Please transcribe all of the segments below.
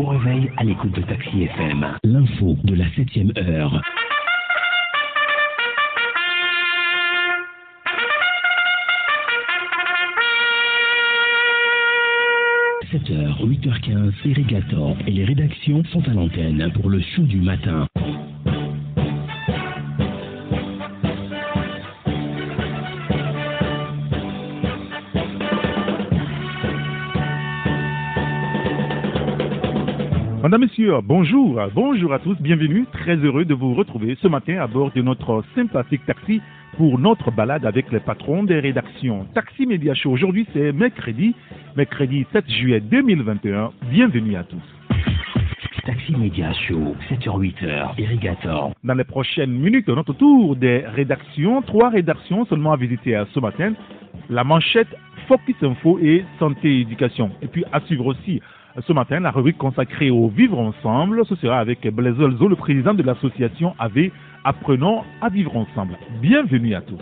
beau réveil à l'écoute de Taxi FM. L'info de la 7ème heure. – 7h, 8h15, Irrigator et les rédactions sont à l'antenne pour le show du matin. Madame, Messieurs, bonjour, bonjour à tous, bienvenue, très heureux de vous retrouver ce matin à bord de notre sympathique taxi pour notre balade avec les patrons des rédactions. Taxi Média Show, aujourd'hui c'est mercredi, mercredi 7 juillet 2021, bienvenue à tous. Taxi Média Show, 7h-8h, Irrigator. Dans les prochaines minutes, notre tour des rédactions, trois rédactions seulement à visiter ce matin, la manchette Focus Info et Santé et Éducation. Et puis à suivre aussi ce matin, la rubrique consacrée au vivre ensemble, ce sera avec Blaise Olzo, le président de l'association AV Apprenons à vivre ensemble. Bienvenue à tous.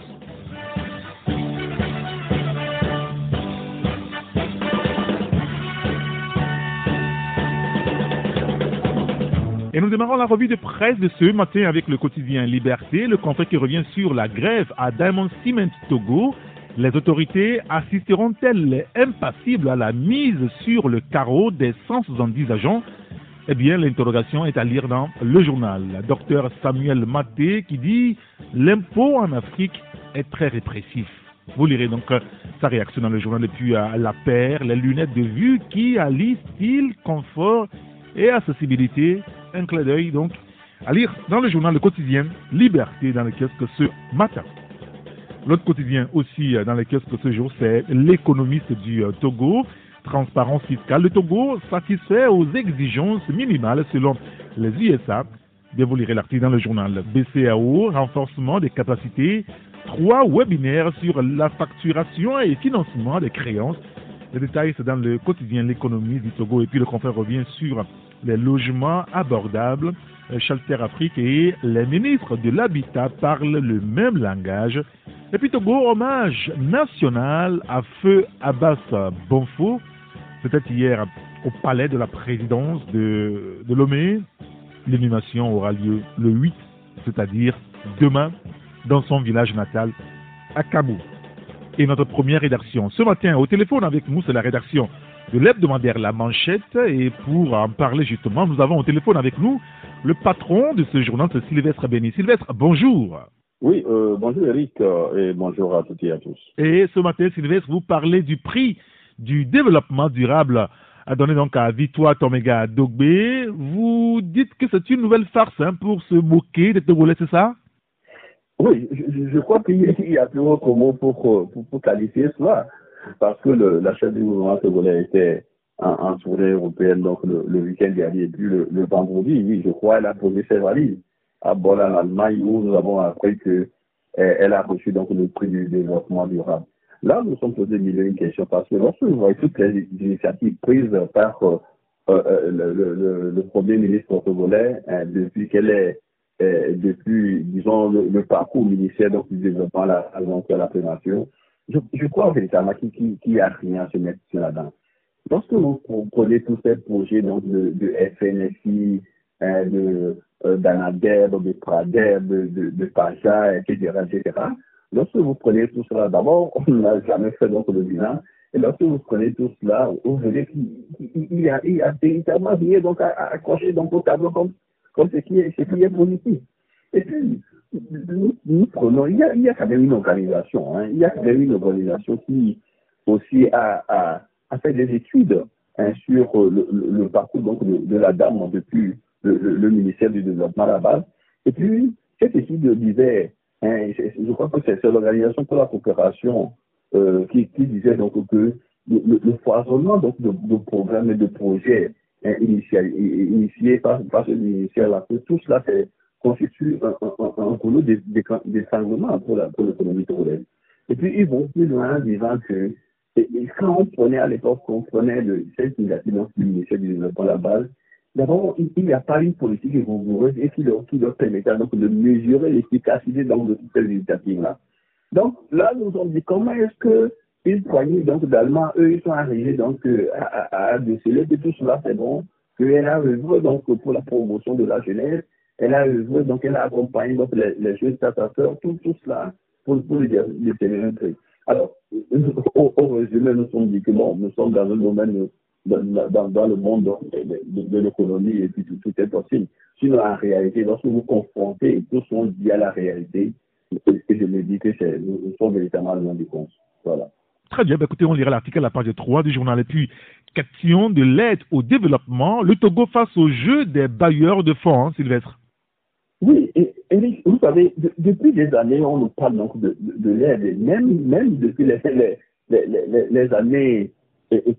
Et nous démarrons la revue de presse de ce matin avec le quotidien Liberté, le conflit qui revient sur la grève à Diamond Cement Togo les autorités assisteront-elles impassibles à la mise sur le carreau des 170 agents? Eh bien, l'interrogation est à lire dans le journal. Docteur Samuel Maté qui dit l'impôt en Afrique est très répressif. Vous lirez donc sa réaction dans le journal et puis à la paire, les lunettes de vue qui allient style, confort et accessibilité? Un clin d'œil donc à lire dans le journal Le Quotidien Liberté dans le kiosque ce matin. L'autre quotidien aussi euh, dans les kiosques ce jour, c'est l'économiste du euh, Togo. Transparence fiscale. Le Togo satisfait aux exigences minimales selon les USA. Bien, vous lirez l'article dans le journal. BCAO, renforcement des capacités. Trois webinaires sur la facturation et financement des créances. Les détails, c'est dans le quotidien L'économie du Togo. Et puis le confrère revient sur les logements abordables. Shelter Afrique et les ministres de l'Habitat parlent le même langage. Et puis Togo, hommage national à Feu Abbas Bonfo. C'était hier au palais de la présidence de, de Lomé. L'inhumation aura lieu le 8, c'est-à-dire demain, dans son village natal, à Kabou. Et notre première rédaction, ce matin, au téléphone avec nous, c'est la rédaction de l'hebdomadaire La Manchette. Et pour en parler justement, nous avons au téléphone avec nous le patron de ce journal, c'est Sylvestre Béni. Sylvestre, bonjour. Oui, euh, bonjour Eric euh, et bonjour à toutes et à tous. Et ce matin, Sylvestre, vous parlez du prix du développement durable à donner donc à Victoire Toméga Dogbe. Vous dites que c'est une nouvelle farce hein, pour se moquer des Togolais, c'est ça? Oui, je, je crois qu'il y a toujours comment pour, pour, pour qualifier cela parce que le, la chef du gouvernement togolais était en, tournée européenne donc le, week-end dernier et puis le, vendredi, oui, je crois, elle a posé ses valises à Bonn en Allemagne où nous avons appris que elle a reçu donc le prix du développement durable. Là, nous sommes posés mille une questions parce que lorsque vous voyez toutes les initiatives prises par euh, euh, le, le, premier ministre togolais hein, depuis qu'elle est eh, depuis, disons, le, parcours ministère donc, du développement la, donc, la prévention, je, crois véritablement qu'il n'y a rien à se mettre là-dedans. Lorsque vous prenez tous ces projets donc, de, de FNSI, hein, de euh, de Pradeb, de, Paja, etc., etc., lorsque vous prenez tout cela, d'abord, on n'a jamais fait donc le bilan, et lorsque vous prenez tout cela, vous verrez qu'il y a, il a véritablement rien donc à, à accrocher donc au tableau comme, comme ce, qui est, ce qui est positif. Et puis, nous, prenons, il y, a, il y a quand même une organisation, hein, il y a quand même une organisation qui aussi a, a, fait des études hein, sur le, le, le, parcours donc, de, la dame depuis le, le, ministère du Développement à la base. Et puis, cette étude disait, hein, je crois que c'est l'Organisation pour la coopération euh, qui, qui, disait donc que le, foisonnement donc, de, programmes et de projets initiés, par, par ce ministère-là, que tout cela constitue un, un, un, un d'étranglement pour l'économie pour togolaise. Et puis, ils vont plus loin en disant que quand on prenait à l'époque, on prenait le, cette initiative du ministère du Développement à la base, d'abord, il n'y a pas une politique rigoureuse et qui leur, qui leur permettait donc de mesurer l'efficacité donc, de toutes ces initiatives-là. Donc là, nous avons dit comment est-ce que une poignée donc d'Allemands, eux, ils sont arrivés donc à, à, à déceler que tout cela c'est bon, qu'elle a œuvré donc pour la promotion de la jeunesse, elle a œuvré, donc elle a accompagné donc, les, les jeunes tout, tout cela pour, pour les, les truc. Alors, au, au, résumé, nous sommes dit que bon, nous sommes dans un domaine, dans, dans, le monde de, de, l'économie et puis tout, tout, est possible. Sinon, en réalité, lorsque vous confrontez, tout sont dit à la réalité, et je me dis que nous, sommes véritablement loin du compte. Voilà. Très bien, ben écoutez, on lira l'article à la page 3 du journal. Et puis, question de l'aide au développement, le Togo face au jeu des bailleurs de fonds, hein, Sylvestre. Oui, et, vous savez, depuis des années, on nous parle donc de, de, l'aide, même, même depuis les, les, les, les années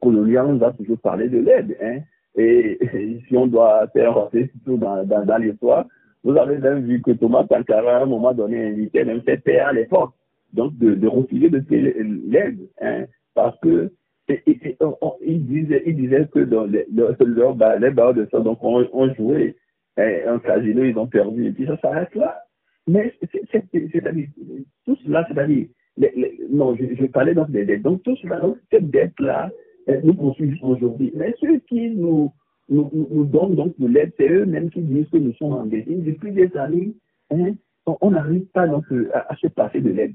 coloniales, on a toujours parlé de l'aide. Hein. Et, si on doit faire passer surtout dans, dans, dans l'histoire, vous avez même vu que Thomas Sankara, à un moment donné, invitait même fait payer à l'effort donc de, de refuser de l'aide, hein, parce que et, et, il, disait, il disait que dans les, leur, les barres de ça, donc on, on hein, un casino, ils ont perdu, et puis ça s'arrête là. Mais c'est-à-dire, tout cela, c'est-à-dire, non, je, parlais donc des dettes. Donc tout cela, donc cette dette-là, nous poursuivons aujourd'hui. Mais ceux qui nous, nous, nous donnent donc de l'aide, c'est eux-mêmes qui disent que nous sommes engagés. Depuis des années, hein, on n'arrive pas donc à, se passer de l'aide.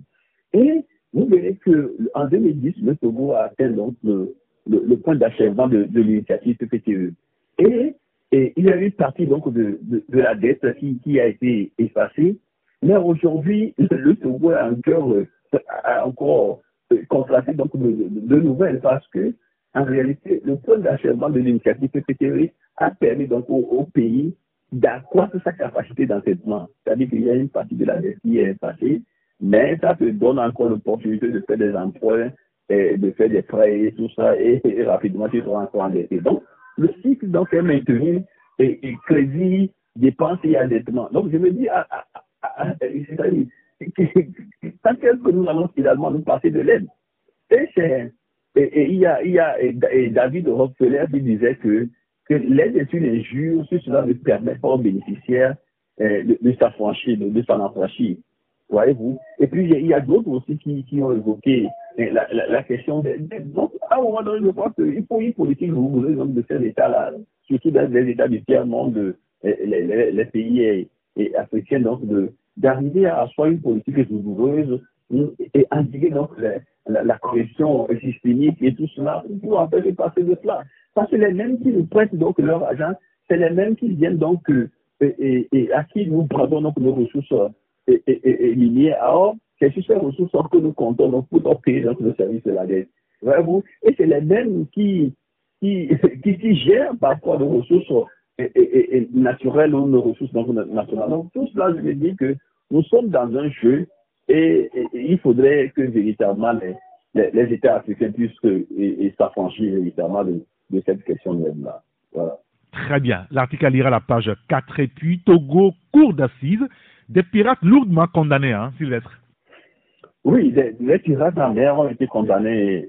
Et vous verrez qu'en 2010, le Togo a atteint donc le, le, point d'achèvement de, de l'initiative PPTE. Et, et, il y a une partie donc de, la dette qui, a été effacée. Mais aujourd'hui, le Togo a encore, a encore constaté donc de, nouvelles parce que en réalité, le point d'achèvement de l'initiative PPTE a permis donc au, pays d'accroître sa capacité d'endettement. C'est-à-dire qu'il y a une partie de la dette qui est effacée mais ça te donne encore l'opportunité de faire des emprunts, de faire des prêts et tout ça, et, rapidement tu seras encore endetté. Donc, le cycle donc, est maintenu, et, crédit, dépenses et endettement. Donc, je me dis, ah, ah, c'est-à-dire, quand est-ce que nous allons finalement nous passer de l'aide? Et, et, il y a, il y a et David Rockefeller qui disait que, que l'aide est une injure si cela ne permet pas aux bénéficiaires euh, de, de s'affranchir, de, de s'en affranchir. Et puis, il y a, d'autres aussi qui, ont évoqué la, question des Donc, à un moment donné, je crois qu'il faut une politique rigoureuse de ces États-là, surtout dans les États du tiers-monde, les, pays africains, donc, d'arriver à soit une politique rigoureuse et indiquer donc la, la, corruption systémique et tout cela pour empêcher de passer de cela. Parce que les mêmes qui nous prêtent donc leur argent, c'est les mêmes qui viennent donc et, et, à qui nous prenons donc nos ressources et, et, et lié Or, c'est sur ces ressources que nous comptons donc, pour offrir notre service de la dette. Voyez-vous? Et c'est les mêmes qui, qui, qui, gèrent parfois nos ressources et, naturelles ou nos ressources nationales. Donc, tout cela, je me dis que nous sommes dans un jeu et, il faudrait que véritablement les, les, États africains puissent s'affranchir véritablement de, de cette question-là. Voilà. Très bien. L'article à à la page 4 et puis Togo, cours d'assises des pirates lourdement condamnés, hein, Sylvestre. Oui, les, pirates en mer ont été condamnés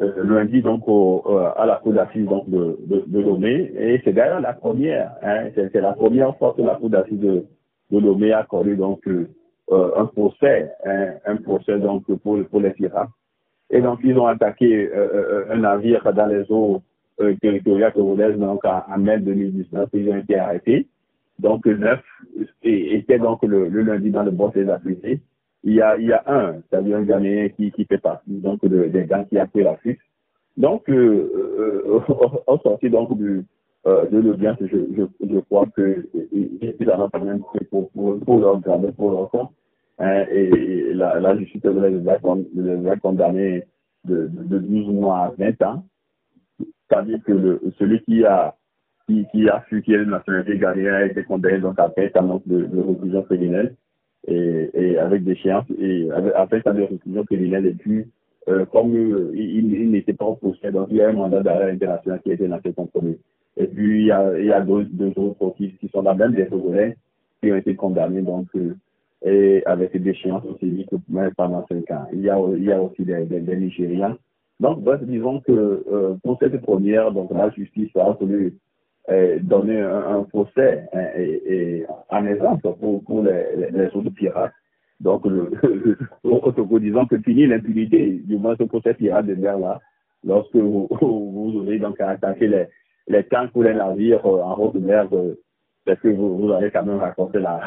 euh, lundi donc euh, à la cour d'assises de, de, Lomé. Et c'est d'ailleurs la première, hein, c'est la première fois que la cour d'assises de, de Lomé a accordé donc euh, un procès, hein, un procès donc pour, pour les pirates. Et donc ils ont attaqué un navire dans les eaux territoriales congolaises donc en, mai 2019. Ils ont été arrêtés donc neuf, et était donc le, le, lundi dans le boss des accusés. Il y a, il y a un, c'est-à-dire un Ghanéen qui, qui fait partie donc de, des gars qui a pris la fuite. Donc, euh, euh, au sorti donc du, euh, de l'audience, je, je, je crois que ils en ont quand même pour, pour, pour leur pour leur compte. Hein, et, la, la justice les a condamnés de, de, de 12 mois à 20 ans. C'est-à-dire que le, celui qui a qui, qui a fui, qui est de nationalité ghanéenne, a été condamné donc à 20 ans de, de réclusion criminelle et, et avec chiens, et avec, après ça de réclusion criminelle. Et puis, euh, comme euh, il, n'était pas procès, donc il y a un mandat d'arrêt international qui a été lancé contre lui. Et puis, il y a, deux, autres qui, qui sont la même des Togolais qui ont été condamnés donc euh, et avec des chiens aussi pendant 5 ans. Il y a, aussi des, des, Nigériens. Donc, disons que pour cette première, donc la justice a voulu donner un, procès hein, et, et, en exemple pour, pour les, les, autres pirates. Donc, le, que finit l'impunité, du moins ce procès pirate de mer là, lorsque vous, vous aurez donc à attaquer les, les tanks ou les navires en haute mer, parce que vous, vous allez quand même raconter la,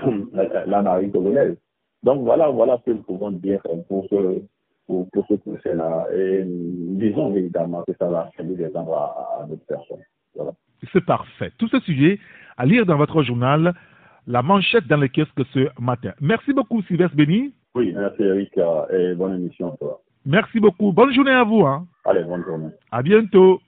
la, marine congolaise. Donc voilà, voilà ce que nous pouvons dire pour ce, pour, pour ce procès-là. Et disons évidemment que ça va servir des endroits à, d'autres personnes. Voilà. C'est parfait. Tout ce sujet à lire dans votre journal, la manchette dans les kiosques ce matin. Merci beaucoup, Sylvestre Béni. Oui, merci Eric et bonne émission à toi. Merci beaucoup. Bonne journée à vous. Hein. Allez, bonne journée. À bientôt.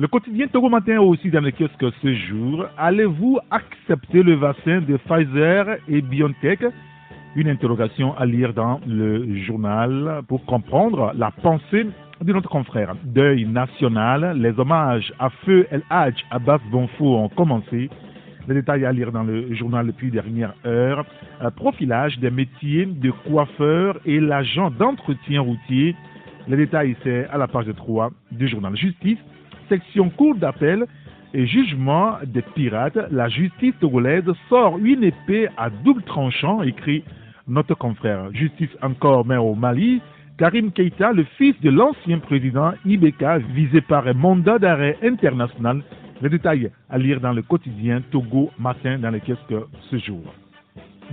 Le quotidien Togo Matin aussi dans le kiosque ce jour. Allez-vous accepter le vaccin de Pfizer et BioNTech? Une interrogation à lire dans le journal pour comprendre la pensée de notre confrère. Deuil national, les hommages à Feu El Hadj Abbas Bonfo ont commencé. Les détails à lire dans le journal depuis dernière heure. profilage des métiers de coiffeur et l'agent d'entretien routier. Les détails, c'est à la page 3 du journal Justice section cour d'appel et jugement des pirates, la justice togolaise sort une épée à double tranchant, écrit notre confrère. Justice encore mais au Mali. Karim Keita, le fils de l'ancien président Ibeka, visé par un mandat d'arrêt international. Les détails à lire dans le quotidien Togo Matin dans les kiosques ce jour.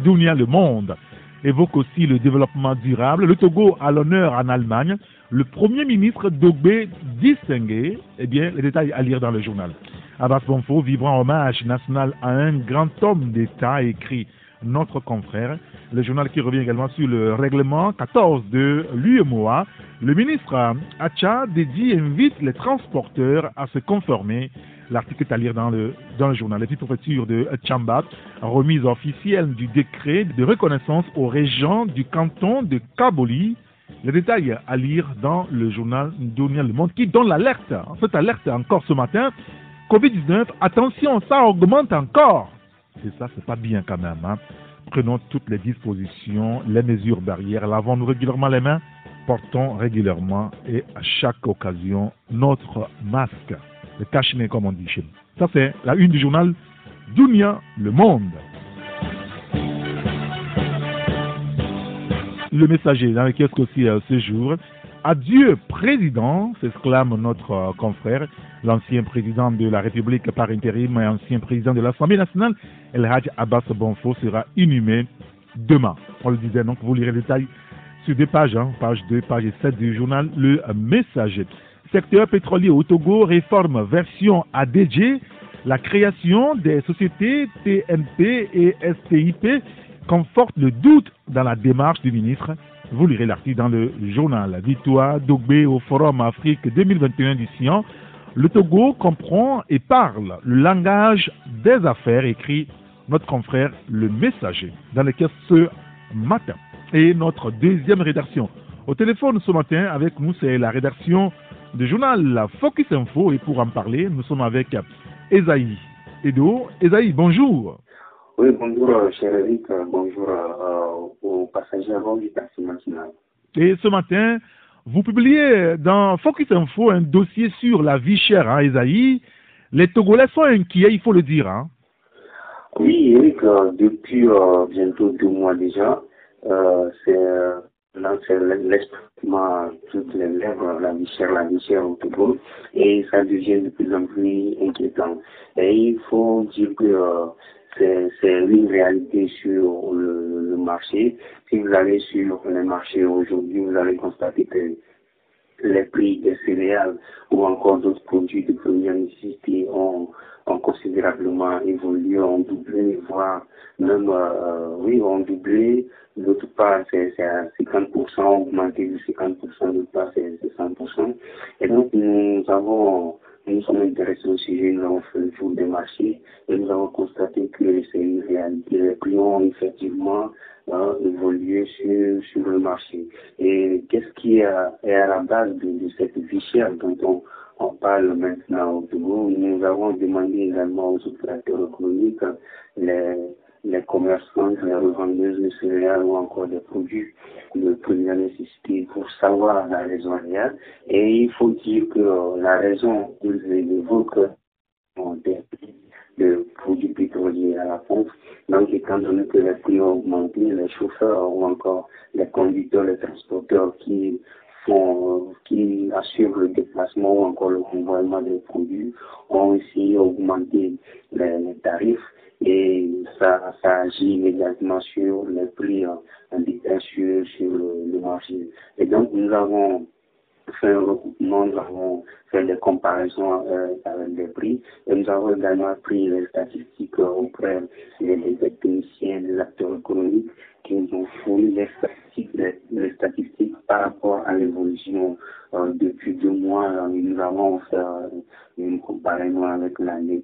Dunia Le Monde évoque aussi le développement durable. Le Togo a l'honneur en Allemagne. Le Premier ministre Dogbe distingué, eh bien, les détails à lire dans le journal. Abbas Bonfo vibrant hommage national à un grand homme d'État, écrit notre confrère. Le journal qui revient également sur le règlement 14 de l'UMOA. Le ministre Acha dédie invite les transporteurs à se conformer L'article est à lire dans le, dans le journal. Les préfecture de Tchambat, remise officielle du décret de reconnaissance aux régents du canton de Kaboli. Les détails à lire dans le journal Dunia Le Monde qui donne l'alerte. Cette alerte encore ce matin. Covid-19, attention, ça augmente encore. Et ça, c'est pas bien quand même. Hein. Prenons toutes les dispositions, les mesures barrières, lavons-nous régulièrement les mains, portons régulièrement et à chaque occasion notre masque le cache comme on dit chez nous. Ça, c'est la une du journal Dunia Le Monde. Le messager dans le kiosque aussi euh, ce jour. Adieu, président, s'exclame notre euh, confrère, l'ancien président de la République par intérim et ancien président de l'Assemblée nationale, El Hadj Abbas Bonfo, sera inhumé demain. On le disait, donc vous lirez les détails sur deux pages, hein, page 2, page 7 du journal Le Messager secteur pétrolier au Togo réforme version ADG, la création des sociétés TNP et STIP conforte le doute dans la démarche du ministre. Vous lirez l'article dans le journal Victoire Dogbe au Forum Afrique 2021 du Sion. Le Togo comprend et parle le langage des affaires, écrit notre confrère Le Messager, dans lequel ce matin. Et notre deuxième rédaction. Au téléphone ce matin, avec nous, c'est la rédaction du journal Focus Info. Et pour en parler, nous sommes avec Esaïe Edo. Esaïe, bonjour. Oui, bonjour, cher Eric. Bonjour euh, aux passagers avant du taxi national. Et ce matin, vous publiez dans Focus Info un dossier sur la vie chère, hein, Esaïe. Les Togolais sont inquiets, il faut le dire. Hein. Oui, Eric, euh, depuis euh, bientôt deux mois déjà, c'est l'expression toutes les lèvres, la vie chère, la vie chère au Togo, et ça devient de plus en plus inquiétant. Et il faut dire que euh, c'est une réalité sur le, marché. Si vous allez sur les marchés aujourd'hui, vous allez constater que les prix des céréales ou encore d'autres produits de première nécessité ont, ont considérablement évolué, ont doublé, voire même, euh, oui, ont doublé. D'autre part, c'est à 50%, augmenté de 50%, d'autre part, c'est 100%. Et donc, nous avons, nous sommes intéressés au sujet, nous avons fait le tour des marchés et nous avons constaté que c'est une réalité. Les prix ont effectivement euh, évolué sur, sur le marché. Et qu'est-ce qui est à, la base de, cette vie dont on, on parle maintenant au Nous avons demandé également aux opérateurs économiques les les commerçants, les revendeuses de céréales ou encore des produits de première nécessité pour savoir la raison réelle. Et il faut dire que la raison qu'ils évoquent des de produits pétroliers à la pompe. Donc, étant donné que les prix ont augmenté, les chauffeurs ou encore les conducteurs, les transporteurs qui qui assurent le déplacement ou encore le convoiement des produits ont aussi augmenté les, les tarifs et ça, agit immédiatement sur les prix en, sur, sur le, marché. Et donc, nous avons fait un recoupement, nous avons fait des comparaisons euh, avec des prix et nous avons également pris les statistiques auprès des, techniciens, des acteurs économiques qui nous ont fourni les statistiques, par rapport à l'évolution euh, depuis deux mois. Nous avons fait euh, une comparaison avec l'année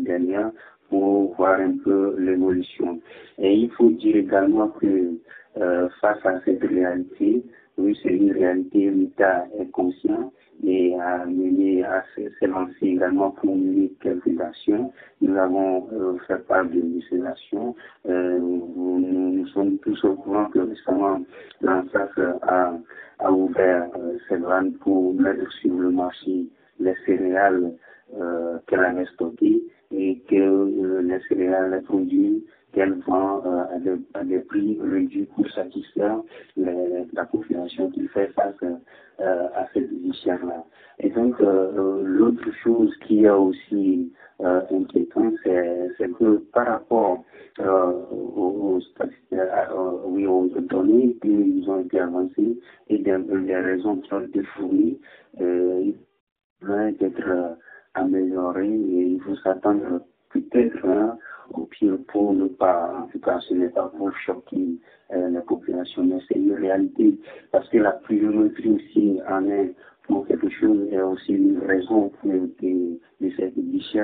dernière pour voir un peu l'évolution. Et il faut dire également que euh, face à cette réalité, oui, c'est une réalité, l'État est conscient et a mené à s'élancer également pour mener quelques actions. Nous avons euh, fait part de ces. Euh, nous, sommes tous au courant que récemment, l'ANSAF a, ouvert euh, ses vannes pour mettre sur le marché les céréales qu'elle avait stockées et que les céréales, les produits qu'elle vend à, des, prix réduits pour satisfaire la population qui fait face à cette vie là Et donc, l'autre chose qui est aussi inquiétant, c'est que par rapport aux, oui, aux données qui ont été avancées et des, raisons qui ont été fournies, il devrait être amélioré et il faut s'attendre peut-être hein, au pire pour ne pas, en tout cas ce n'est pas pour choquer euh, la population, mais c'est une réalité parce que la pluviométrie aussi en est pour quelque chose et aussi une raison de, de, cette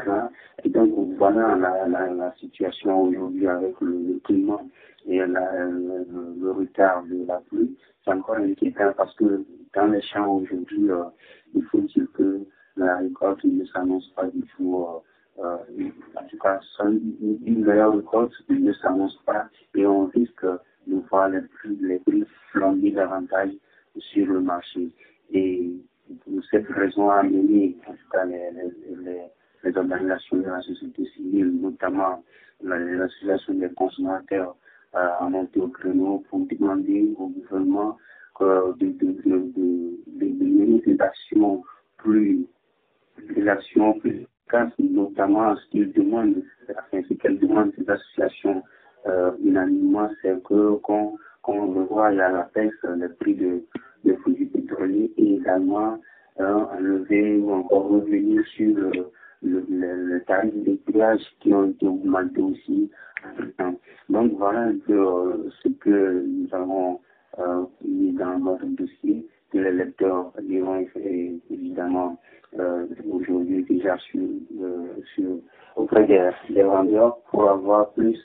là Et donc voilà la, la, situation aujourd'hui avec le, climat et la, le, retard de la pluie. C'est encore inquiétant parce que dans les champs aujourd'hui, euh, il faut dire que la récolte ne s'annonce pas du tout, euh, en tout cas, une meilleure récolte ne s'annonce pas et on risque de voir les prix, les prix flamber davantage sur le marché. Et pour cette raison a amené, en tout cas, les, les, les, organisations de la société civile, notamment l'association des consommateurs, euh, à monter au créneau pour demander au gouvernement euh, de, de, de, de, de mener des actions plus des actions plus notamment ce qu'ils demandent, enfin, ce qu'elles demandent ces associations euh, unanimement, c'est que qu'on qu revoie à la baisse le prix de, de produits pétroliers et également euh, enlever ou encore revenir sur le, le, le, tarif des péages qui ont été augmentés aussi. Donc voilà euh, ce que nous avons mis dans notre dossier que les lecteurs diront évidemment euh, aujourd'hui déjà euh, sur, auprès des, des, vendeurs pour avoir plus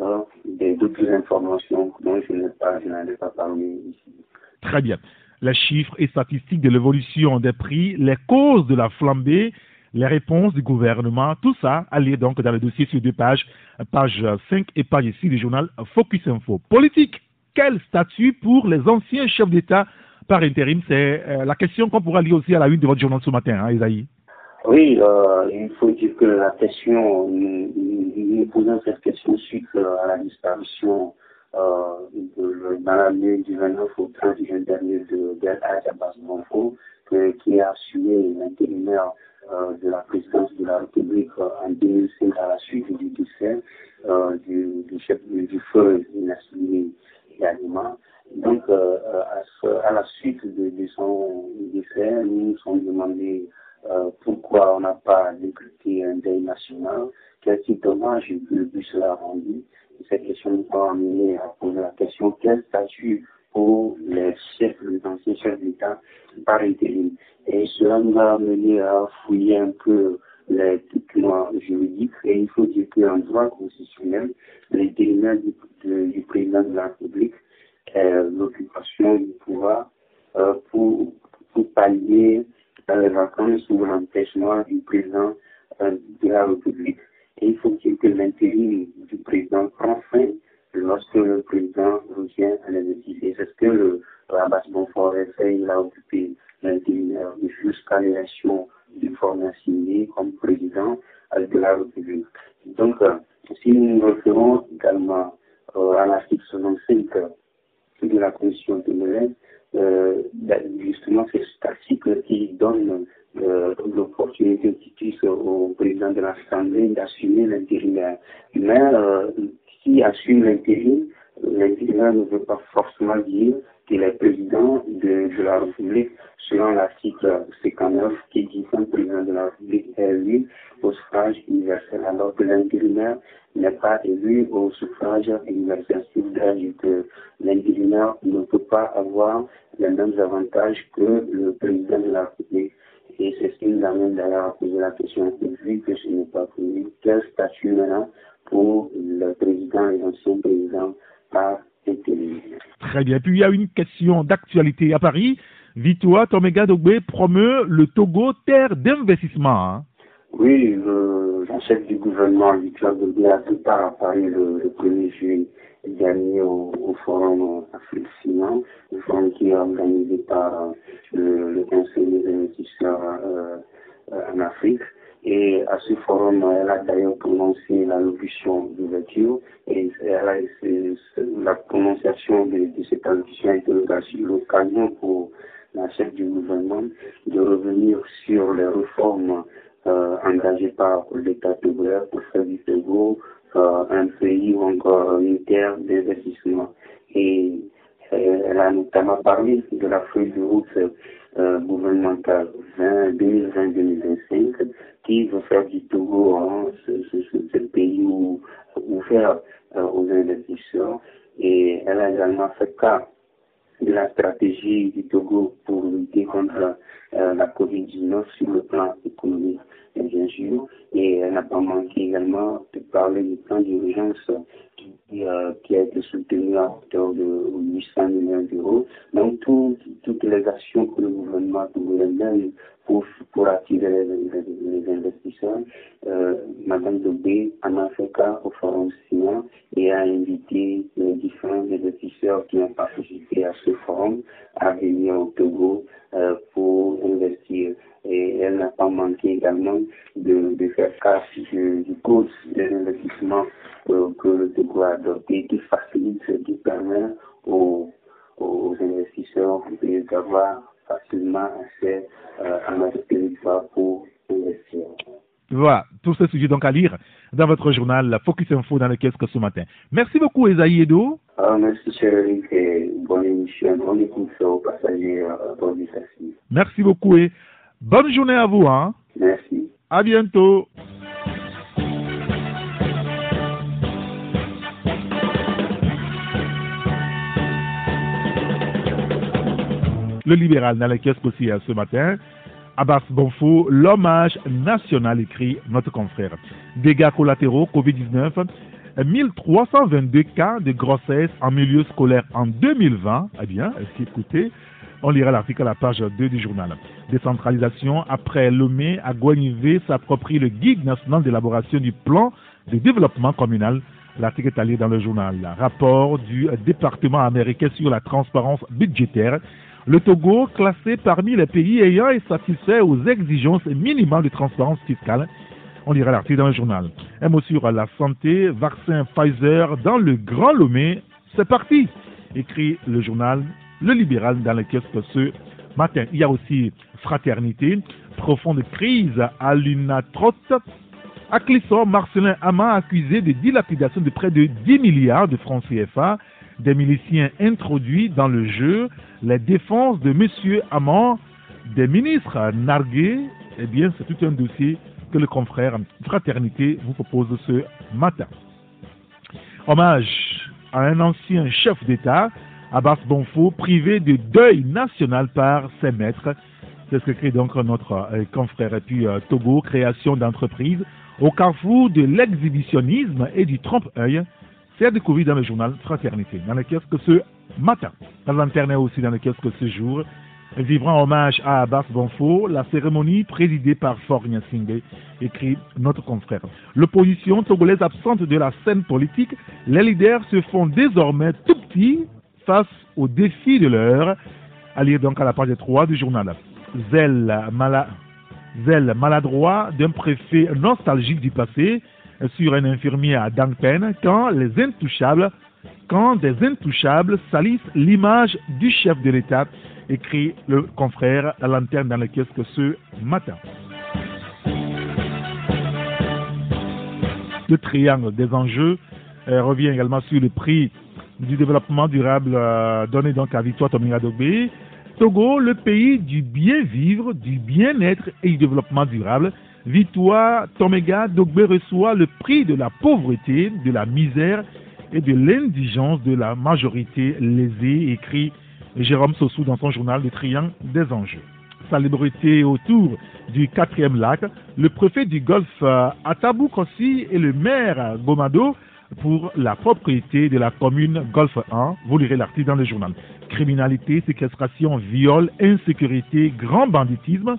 euh, d'autres informations dont je n'ai pas, pas parlé ici. Très bien. Les chiffres et statistiques de l'évolution des prix, les causes de la flambée, les réponses du gouvernement, tout ça à donc dans le dossier sur deux pages, page 5 et page 6 du journal Focus Info. Politique, quel statut pour les anciens chefs d'État par intérim C'est euh, la question qu'on pourra lire aussi à la une de votre journal ce matin, hein, Isaïe. Oui, euh, il faut dire que la question, nous, nous posons cette question suite euh, à la disparition euh, de, dans l'année du 29 au 30 juin dernier de Delta Abbas Bonfo, qui a assuré l'intérimaire de la présidence de la République en 2005 à la suite du décès du, du, chef du feu Nassimi Donc, euh, à, à, la suite de, son décès, nous nous sommes demandé euh, pourquoi on n'a pas décrété un deuil national, quel type d'hommage le bus l'a rendu. cette question nous a amené à poser la question quel statut pour les chefs, les anciens chefs d'État par intérim. Et cela nous a amené à fouiller un peu les documents juridiques. Et il faut dire qu'en droit constitutionnel, l'intérimaire du, président de la République euh, l'occupation du pouvoir euh, pour, pour pallier les vacances ou l'empêchement du président euh, de la République. Et il faut dire que l'intérim du président prend fin lorsque le président revient à l'exercice. C'est ce que le Rabat Bonfort a fait. Il a occupé l'intérim jusqu'à l'élection du Front National comme président de la République. Donc, si nous nous référons également à l'article 65 de la Commission de Melun, justement, c'est cet article qui donne l'opportunité qui au président de l'Assemblée d'assumer l'intérim. Mais qui assume l'intérim, l'intérimaire ne veut pas forcément dire qu'il est président de, la République selon l'article 59 qui dit qu'un président de la République est élu au suffrage universel alors que l'intérimaire n'est pas élu au suffrage universel. Ce qui que l'intérimaire ne peut pas avoir les mêmes avantages que le président de la République. Et c'est ce qui nous amène d'ailleurs à poser la question, vu que ce n'est pas prévu, quel statut maintenant pour le président et l'ancien président à Très bien. Puis il y a une question d'actualité à Paris. Vitoa Tomega Dogbe promeut le Togo terre d'investissement. Hein. Oui, le, chef du gouvernement, Vitoa Dogbe, a tout part à Paris le, le 1er juillet dernier au, forum Afrique Ciment, le forum qui est organisé par le, le Conseil des investisseurs euh, euh, en Afrique. Et à ce forum, elle a d'ailleurs prononcé la locution d'ouverture et la prononciation de, cette allocution été l'occasion pour la chef du gouvernement de revenir sur les réformes euh, engagées par l'État togolais pour faire du Togo euh, un pays ou encore une terre d'investissement. Et elle a notamment parlé de la feuille de route euh, gouvernementale 2020-2025 qui veut faire du Togo hein, ce, pays ouvert euh, aux investisseurs. Et elle a également fait cas de la stratégie du Togo pour lutter contre euh, la COVID-19 sur le plan économique, bien sûr. Et elle n'a pas manqué également de parler du plan d'urgence qui, euh, a été soutenu à hauteur de 800 millions d'euros. Donc, toutes les actions que le gouvernement mène pour, pour attirer les, investisseurs, euh, Madame Dobé en a fait cas au Forum Sion et a invité les différents investisseurs qui ont participé à ce forum à venir au Togo euh, pour investir. Et elle n'a pas manqué également de, faire cas du, du code des investissements euh, que le Togo a adopté qui facilite, qui permet aux, aux investisseurs d'avoir facilement accès euh, à notre territoire pour investir. Voilà, tout ce sujet donc à lire dans votre journal la Focus Info dans le kiosque ce matin. Merci beaucoup Esaïe Edo. Ah, merci Chéri, et bonne émission, bonne écoute aux passagers, euh, bonne Merci beaucoup et bonne journée à vous. Hein. Merci. À bientôt. le libéral dans les kiosques aussi ce matin. Abbas Bonfo, l'hommage national écrit notre confrère. Dégâts collatéraux Covid-19, 1322 cas de grossesse en milieu scolaire en 2020. Eh bien, écoutez, on lira l'article à la page 2 du journal. Décentralisation, après Lomé, Aguanivé s'approprie le guide national d'élaboration du plan de développement communal. L'article est allé dans le journal. Rapport du département américain sur la transparence budgétaire le Togo, classé parmi les pays ayant satisfait aux exigences minimales de transparence fiscale. On lira l'article dans le journal. Un mot sur la santé, vaccin Pfizer dans le Grand Lomé. C'est parti, écrit le journal Le Libéral dans le kiosque ce matin. Il y a aussi fraternité, profonde crise à l'UNATROT. À Clisson, Marcelin Ama accusé de dilapidation de près de 10 milliards de francs CFA des miliciens introduits dans le jeu, les défenses de M. Amand, des ministres nargués, eh bien, c'est tout un dossier que le confrère Fraternité vous propose ce matin. Hommage à un ancien chef d'État, Abbas Bonfo, privé de deuil national par ses maîtres. C'est ce que crée donc notre euh, confrère. Et puis euh, Togo, création d'entreprise au carrefour de l'exhibitionnisme et du trompe-œil. C'est découvert dans le journal Fraternité, dans le kiosque ce matin, dans l'internet aussi dans le kiosque ce jour. Vivant hommage à Abbas Bonfo, la cérémonie présidée par Fornia Singé, écrit notre confrère. L'opposition togolaise absente de la scène politique, les leaders se font désormais tout petits face aux défis de l'heure. À lire donc à la page 3 du journal. Mala, zèle maladroit d'un préfet nostalgique du passé sur un infirmier à Dangpen quand les intouchables, quand des intouchables salissent l'image du chef de l'État, écrit le confrère La Lanterne dans le kiosque ce matin. Le triangle des enjeux euh, revient également sur le prix du développement durable euh, donné donc à Victoire Tominga Dogbe. Togo, le pays du bien vivre, du bien-être et du développement durable. Victoire Toméga Dogbe reçoit le prix de la pauvreté, de la misère et de l'indigence de la majorité lésée, écrit Jérôme Sossou dans son journal Le Triangle des enjeux. Célébrité autour du quatrième lac, le préfet du Golfe euh, Atabou Kossi et le maire Gomado pour la propriété de la commune Golfe 1. Vous lirez l'article dans le journal. Criminalité, séquestration, viol, insécurité, grand banditisme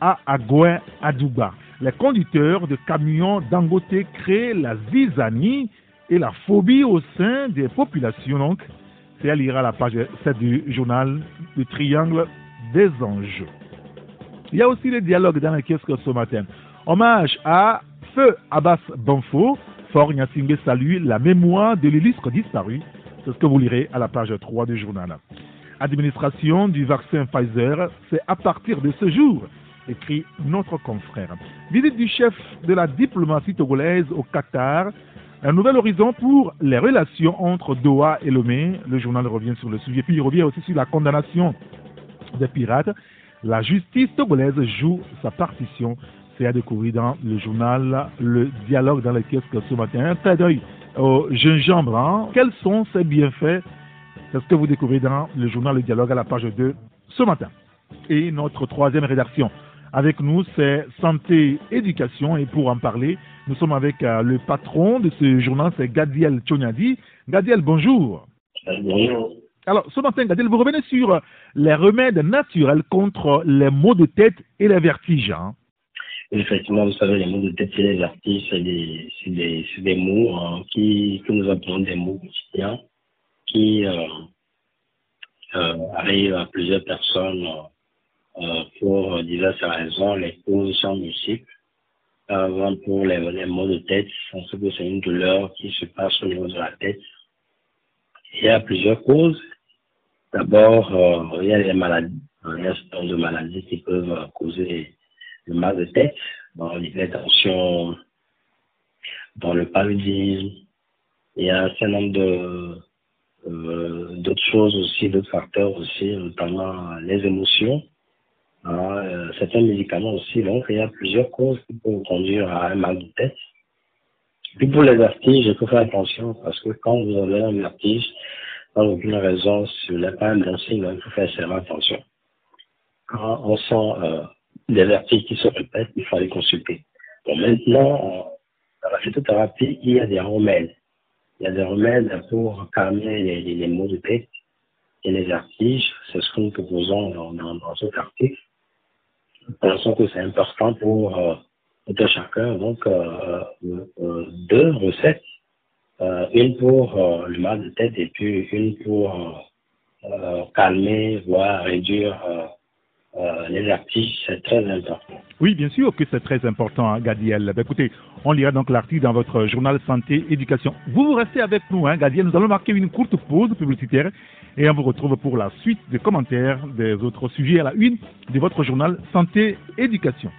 à Agouin Adouba. Les conducteurs de camions Dangote créent la zizanie et la phobie au sein des populations. Donc, c'est à lire à la page 7 du journal Le Triangle des Anges. Il y a aussi le dialogue dans le kiosque ce matin. Hommage à Feu Abbas Banfo, Fort Nyasingbe salue la mémoire de l'illustre disparu. C'est ce que vous lirez à la page 3 du journal. Administration du vaccin Pfizer, c'est à partir de ce jour, écrit notre confrère. Visite du chef de la diplomatie togolaise au Qatar, un nouvel horizon pour les relations entre Doha et Lomé. Le journal revient sur le sujet. Puis il revient aussi sur la condamnation des pirates. La justice togolaise joue sa partition. C'est à découvrir dans le journal Le Dialogue dans le kiosque ce matin. Un trait d'œil au gingembre. Hein. Quels sont ses bienfaits? C'est ce que vous découvrez dans le journal Le Dialogue à la page 2 ce matin. Et notre troisième rédaction. Avec nous, c'est Santé Éducation. Et pour en parler, nous sommes avec euh, le patron de ce journal, c'est Gadiel Chonyadi. Gadiel, bonjour. Bonjour. Alors, ce matin, Gadiel, vous revenez sur les remèdes naturels contre les maux de tête et les vertiges. Hein. Effectivement, vous savez, les maux de tête et les vertiges, c'est des, des, des, mots hein, qui, que nous appelons des mots quotidiens qui euh, euh, arrivent à plusieurs personnes pour diverses raisons. Les causes sont multiples. Avant, pour les, maux de tête, on sait que c'est une douleur qui se passe au niveau de la tête. Il y a plusieurs causes. D'abord, euh, il y a les maladies, un certain de maladies qui peuvent euh, causer le mal de tête, dans les tensions, dans le paludisme. Il y a un certain nombre de euh, d'autres choses aussi, d'autres facteurs aussi, notamment les émotions. Hein, certains médicaments aussi. Donc, il y a plusieurs causes qui peuvent conduire à un mal de tête. Puis pour les vertiges, il faut faire attention parce que quand vous avez un vertige, pas aucune raison, ce n'est pas un bon signe, il faut faire attention. Quand on sent euh, des vertiges qui se répètent, il faut aller consulter. Bon, maintenant, dans la phytothérapie, il y a des remèdes. Il y a des remèdes pour calmer les, les, maux de tête et les vertiges. C'est ce que nous proposons dans, dans, dans cet article. Pensons que c'est important pour euh, tout chacun. Donc, euh, euh, deux recettes euh, une pour euh, le mal de tête et puis une pour euh, calmer, voire réduire les vertiges, c'est très important. Oui, bien sûr que c'est très important, hein, Gadiel. Ben, écoutez, on lira donc l'article dans votre journal Santé Éducation. Vous, vous restez avec nous, hein, Gadiel. Nous allons marquer une courte pause publicitaire et on vous retrouve pour la suite des commentaires des autres sujets à la une de votre journal Santé Éducation.